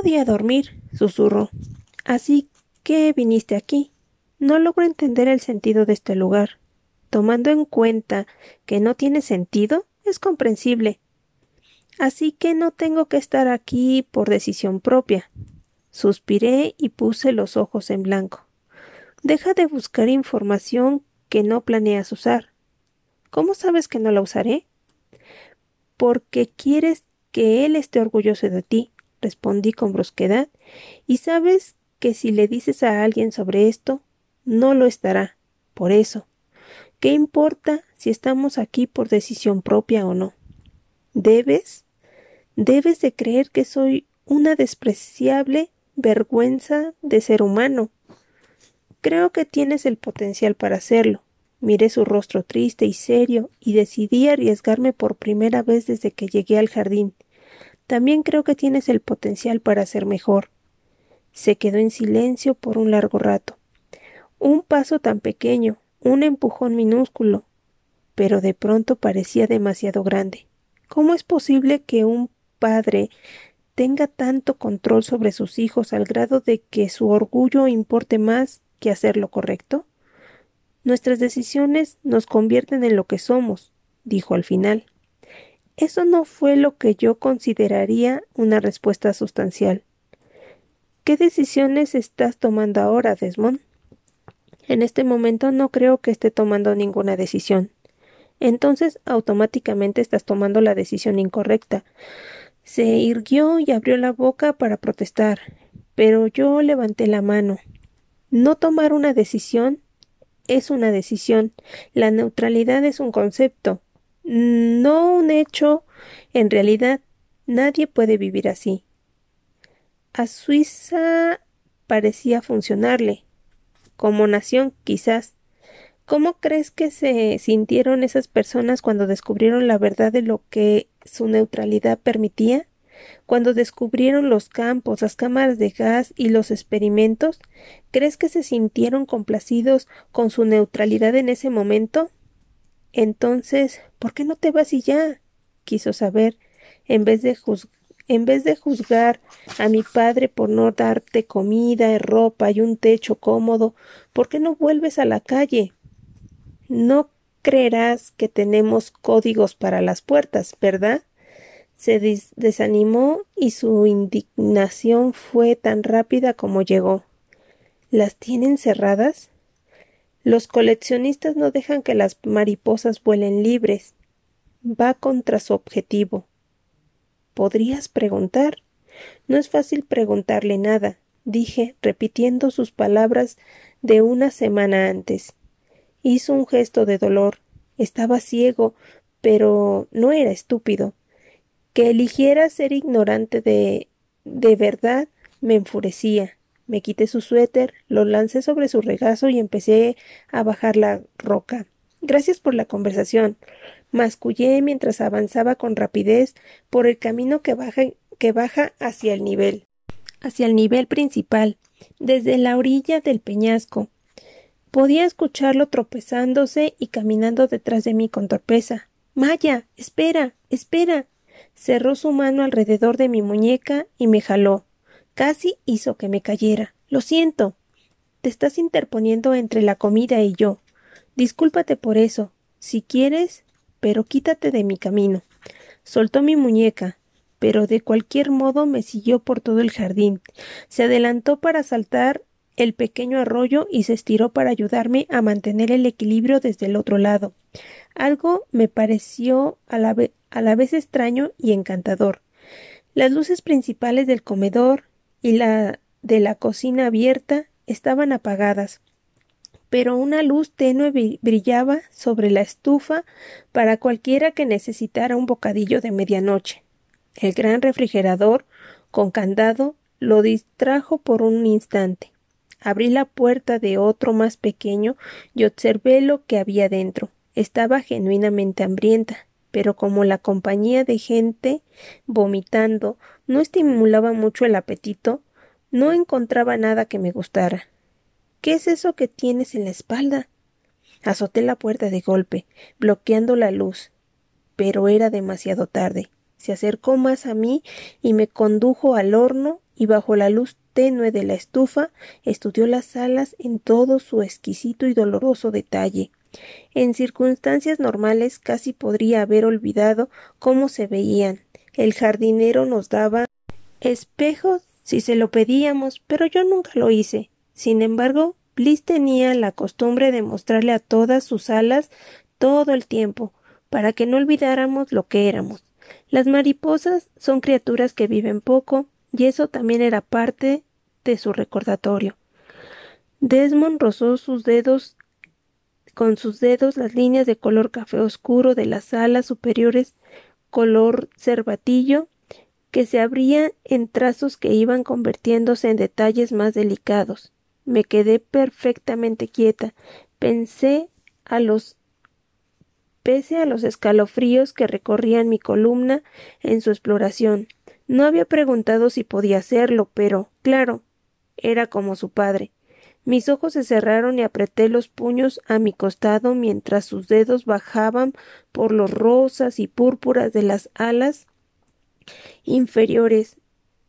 podía dormir, susurró. Así que viniste aquí. No logro entender el sentido de este lugar. Tomando en cuenta que no tiene sentido, es comprensible. Así que no tengo que estar aquí por decisión propia. Suspiré y puse los ojos en blanco. Deja de buscar información que no planeas usar. ¿Cómo sabes que no la usaré? Porque quieres que él esté orgulloso de ti, respondí con brusquedad, y sabes que si le dices a alguien sobre esto, no lo estará. Por eso, ¿qué importa si estamos aquí por decisión propia o no? Debes, debes de creer que soy una despreciable vergüenza de ser humano. Creo que tienes el potencial para hacerlo. Miré su rostro triste y serio y decidí arriesgarme por primera vez desde que llegué al jardín. También creo que tienes el potencial para ser mejor. Se quedó en silencio por un largo rato. Un paso tan pequeño, un empujón minúsculo, pero de pronto parecía demasiado grande. ¿Cómo es posible que un padre tenga tanto control sobre sus hijos al grado de que su orgullo importe más que hacer lo correcto? Nuestras decisiones nos convierten en lo que somos, dijo al final. Eso no fue lo que yo consideraría una respuesta sustancial. ¿Qué decisiones estás tomando ahora, Desmond? En este momento no creo que esté tomando ninguna decisión. Entonces automáticamente estás tomando la decisión incorrecta. Se irguió y abrió la boca para protestar, pero yo levanté la mano. No tomar una decisión es una decisión. La neutralidad es un concepto, no un hecho. En realidad, nadie puede vivir así. A Suiza parecía funcionarle. Como nación, quizás. ¿Cómo crees que se sintieron esas personas cuando descubrieron la verdad de lo que su neutralidad permitía? Cuando descubrieron los campos, las cámaras de gas y los experimentos, ¿crees que se sintieron complacidos con su neutralidad en ese momento? Entonces, ¿por qué no te vas y ya? quiso saber, en vez de en vez de juzgar a mi padre por no darte comida, ropa y un techo cómodo, ¿por qué no vuelves a la calle? No creerás que tenemos códigos para las puertas, ¿verdad? se desanimó y su indignación fue tan rápida como llegó. ¿Las tienen cerradas? Los coleccionistas no dejan que las mariposas vuelen libres. Va contra su objetivo. ¿Podrías preguntar? No es fácil preguntarle nada, dije, repitiendo sus palabras de una semana antes. Hizo un gesto de dolor. Estaba ciego, pero no era estúpido que eligiera ser ignorante de de verdad me enfurecía. Me quité su suéter, lo lancé sobre su regazo y empecé a bajar la roca. Gracias por la conversación. Mascullé mientras avanzaba con rapidez por el camino que baja, que baja hacia el nivel, hacia el nivel principal, desde la orilla del peñasco. Podía escucharlo tropezándose y caminando detrás de mí con torpeza. Maya. espera. espera cerró su mano alrededor de mi muñeca y me jaló. Casi hizo que me cayera. Lo siento. Te estás interponiendo entre la comida y yo. Discúlpate por eso. Si quieres, pero quítate de mi camino. Soltó mi muñeca, pero de cualquier modo me siguió por todo el jardín. Se adelantó para saltar el pequeño arroyo y se estiró para ayudarme a mantener el equilibrio desde el otro lado. Algo me pareció a la, a la vez extraño y encantador. Las luces principales del comedor y la de la cocina abierta estaban apagadas, pero una luz tenue brillaba sobre la estufa para cualquiera que necesitara un bocadillo de medianoche. El gran refrigerador, con candado, lo distrajo por un instante. Abrí la puerta de otro más pequeño y observé lo que había dentro. Estaba genuinamente hambrienta pero como la compañía de gente vomitando no estimulaba mucho el apetito, no encontraba nada que me gustara. ¿Qué es eso que tienes en la espalda? Azoté la puerta de golpe, bloqueando la luz. Pero era demasiado tarde. Se acercó más a mí y me condujo al horno y bajo la luz tenue de la estufa estudió las alas en todo su exquisito y doloroso detalle. En circunstancias normales casi podría haber olvidado cómo se veían. El jardinero nos daba espejos si se lo pedíamos, pero yo nunca lo hice. Sin embargo, Bliss tenía la costumbre de mostrarle a todas sus alas todo el tiempo, para que no olvidáramos lo que éramos. Las mariposas son criaturas que viven poco, y eso también era parte de su recordatorio. Desmond rozó sus dedos con sus dedos las líneas de color café oscuro de las alas superiores color cervatillo que se abrían en trazos que iban convirtiéndose en detalles más delicados. Me quedé perfectamente quieta. Pensé a los pese a los escalofríos que recorrían mi columna en su exploración. No había preguntado si podía hacerlo, pero, claro, era como su padre. Mis ojos se cerraron y apreté los puños a mi costado mientras sus dedos bajaban por los rosas y púrpuras de las alas inferiores.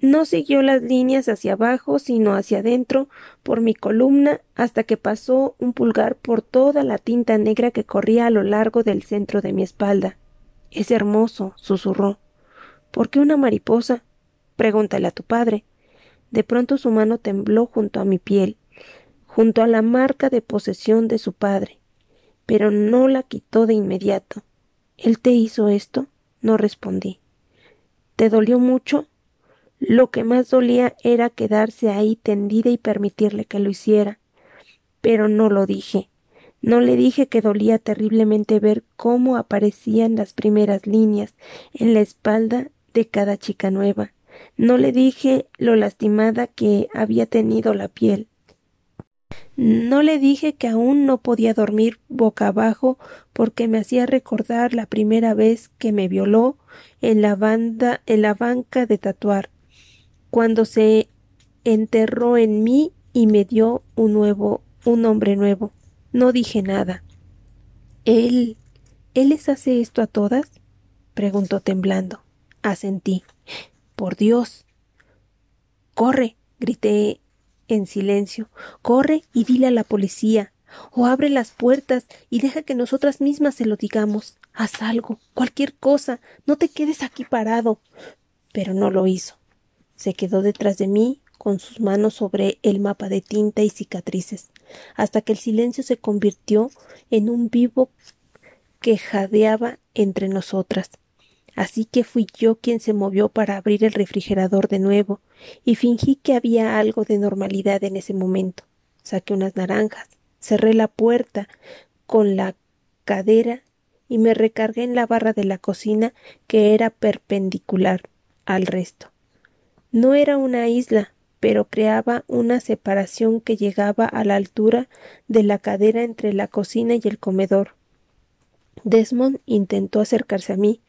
No siguió las líneas hacia abajo, sino hacia adentro por mi columna hasta que pasó un pulgar por toda la tinta negra que corría a lo largo del centro de mi espalda. Es hermoso, susurró. ¿Por qué una mariposa? Pregúntale a tu padre. De pronto su mano tembló junto a mi piel, junto a la marca de posesión de su padre, pero no la quitó de inmediato. ¿Él te hizo esto? No respondí. ¿Te dolió mucho? Lo que más dolía era quedarse ahí tendida y permitirle que lo hiciera. Pero no lo dije. No le dije que dolía terriblemente ver cómo aparecían las primeras líneas en la espalda de cada chica nueva. No le dije lo lastimada que había tenido la piel. No le dije que aún no podía dormir boca abajo porque me hacía recordar la primera vez que me violó en la banda en la banca de tatuar, cuando se enterró en mí y me dio un nuevo un hombre nuevo. No dije nada. ¿Él. ¿Él les hace esto a todas? preguntó temblando. Asentí. Por Dios. Corre. grité en silencio. Corre y dile a la policía. O abre las puertas y deja que nosotras mismas se lo digamos. Haz algo, cualquier cosa. No te quedes aquí parado. Pero no lo hizo. Se quedó detrás de mí, con sus manos sobre el mapa de tinta y cicatrices, hasta que el silencio se convirtió en un vivo que jadeaba entre nosotras. Así que fui yo quien se movió para abrir el refrigerador de nuevo, y fingí que había algo de normalidad en ese momento. Saqué unas naranjas, cerré la puerta con la cadera y me recargué en la barra de la cocina que era perpendicular al resto. No era una isla, pero creaba una separación que llegaba a la altura de la cadera entre la cocina y el comedor. Desmond intentó acercarse a mí,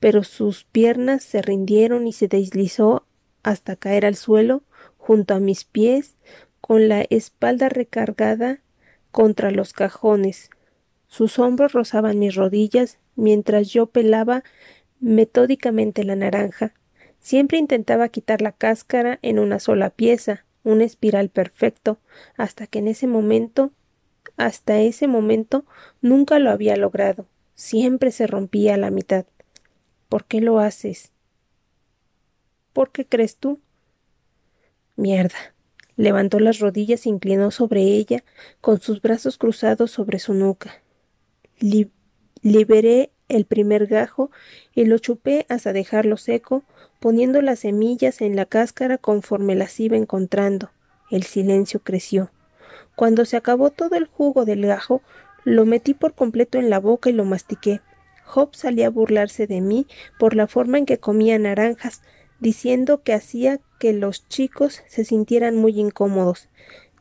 pero sus piernas se rindieron y se deslizó hasta caer al suelo junto a mis pies con la espalda recargada contra los cajones. Sus hombros rozaban mis rodillas mientras yo pelaba metódicamente la naranja. Siempre intentaba quitar la cáscara en una sola pieza, un espiral perfecto, hasta que en ese momento hasta ese momento nunca lo había logrado. Siempre se rompía a la mitad. ¿Por qué lo haces? ¿Por qué crees tú? Mierda. Levantó las rodillas e inclinó sobre ella, con sus brazos cruzados sobre su nuca. liberé el primer gajo y lo chupé hasta dejarlo seco, poniendo las semillas en la cáscara conforme las iba encontrando. El silencio creció. Cuando se acabó todo el jugo del gajo, lo metí por completo en la boca y lo mastiqué. Job salía a burlarse de mí por la forma en que comía naranjas, diciendo que hacía que los chicos se sintieran muy incómodos.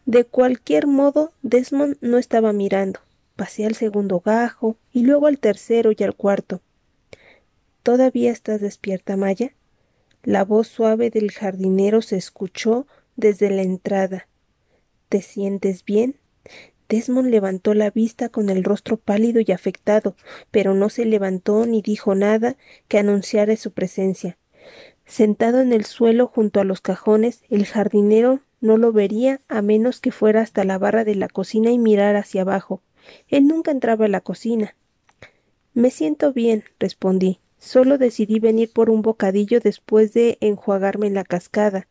De cualquier modo, Desmond no estaba mirando. Pasé al segundo gajo y luego al tercero y al cuarto. ¿Todavía estás despierta, Maya? La voz suave del jardinero se escuchó desde la entrada. ¿Te sientes bien? Desmond levantó la vista con el rostro pálido y afectado, pero no se levantó ni dijo nada que anunciara su presencia. Sentado en el suelo junto a los cajones, el jardinero no lo vería a menos que fuera hasta la barra de la cocina y mirar hacia abajo. Él nunca entraba a la cocina. Me siento bien, respondí. Solo decidí venir por un bocadillo después de enjuagarme en la cascada.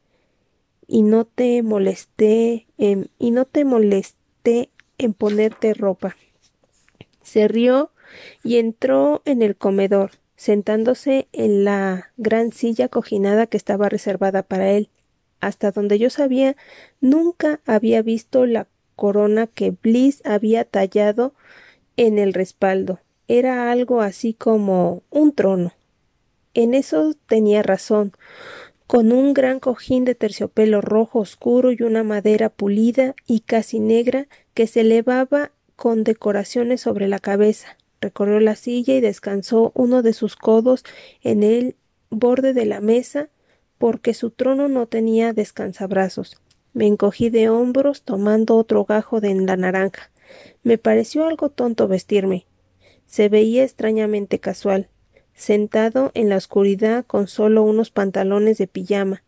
Y no te molesté en, y no te molesté en ponerte ropa. Se rió y entró en el comedor sentándose en la gran silla cojinada que estaba reservada para él. Hasta donde yo sabía, nunca había visto la corona que Bliss había tallado en el respaldo. Era algo así como un trono. En eso tenía razón. Con un gran cojín de terciopelo rojo oscuro y una madera pulida y casi negra que se elevaba con decoraciones sobre la cabeza, recorrió la silla y descansó uno de sus codos en el borde de la mesa porque su trono no tenía descansabrazos. Me encogí de hombros tomando otro gajo de la naranja. Me pareció algo tonto vestirme. Se veía extrañamente casual, sentado en la oscuridad con solo unos pantalones de pijama.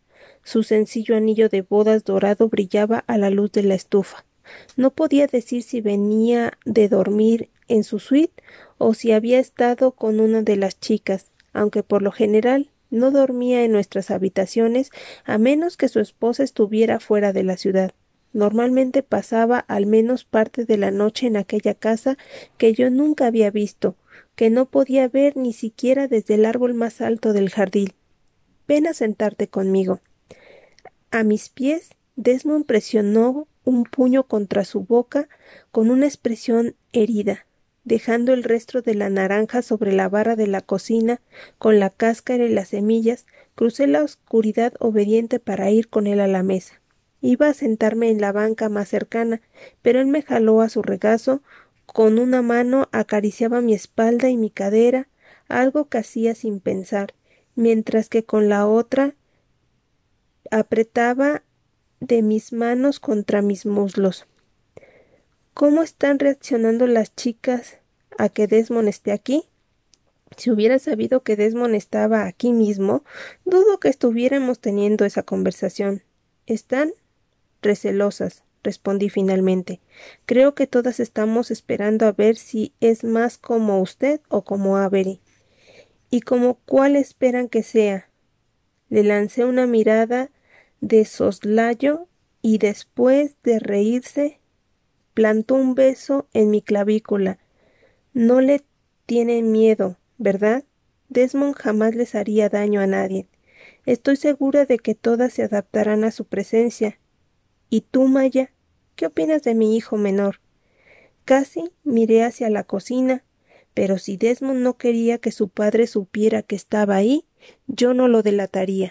Su sencillo anillo de bodas dorado brillaba a la luz de la estufa. No podía decir si venía de dormir en su suite o si había estado con una de las chicas, aunque por lo general no dormía en nuestras habitaciones a menos que su esposa estuviera fuera de la ciudad. Normalmente pasaba al menos parte de la noche en aquella casa que yo nunca había visto, que no podía ver ni siquiera desde el árbol más alto del jardín. Ven a sentarte conmigo. A mis pies, Desmond presionó un puño contra su boca con una expresión herida dejando el resto de la naranja sobre la barra de la cocina, con la cáscara y las semillas, crucé la oscuridad obediente para ir con él a la mesa. Iba a sentarme en la banca más cercana, pero él me jaló a su regazo, con una mano acariciaba mi espalda y mi cadera, algo que hacía sin pensar, mientras que con la otra apretaba de mis manos contra mis muslos. ¿Cómo están reaccionando las chicas a que Desmond esté aquí? Si hubiera sabido que Desmond estaba aquí mismo, dudo que estuviéramos teniendo esa conversación. ¿Están? recelosas, respondí finalmente. Creo que todas estamos esperando a ver si es más como usted o como Avery. ¿Y como cuál esperan que sea? Le lancé una mirada de soslayo y después de reírse plantó un beso en mi clavícula. No le tienen miedo, ¿verdad? Desmond jamás les haría daño a nadie. Estoy segura de que todas se adaptarán a su presencia. ¿Y tú, Maya? ¿Qué opinas de mi hijo menor? Casi miré hacia la cocina, pero si Desmond no quería que su padre supiera que estaba ahí, yo no lo delataría.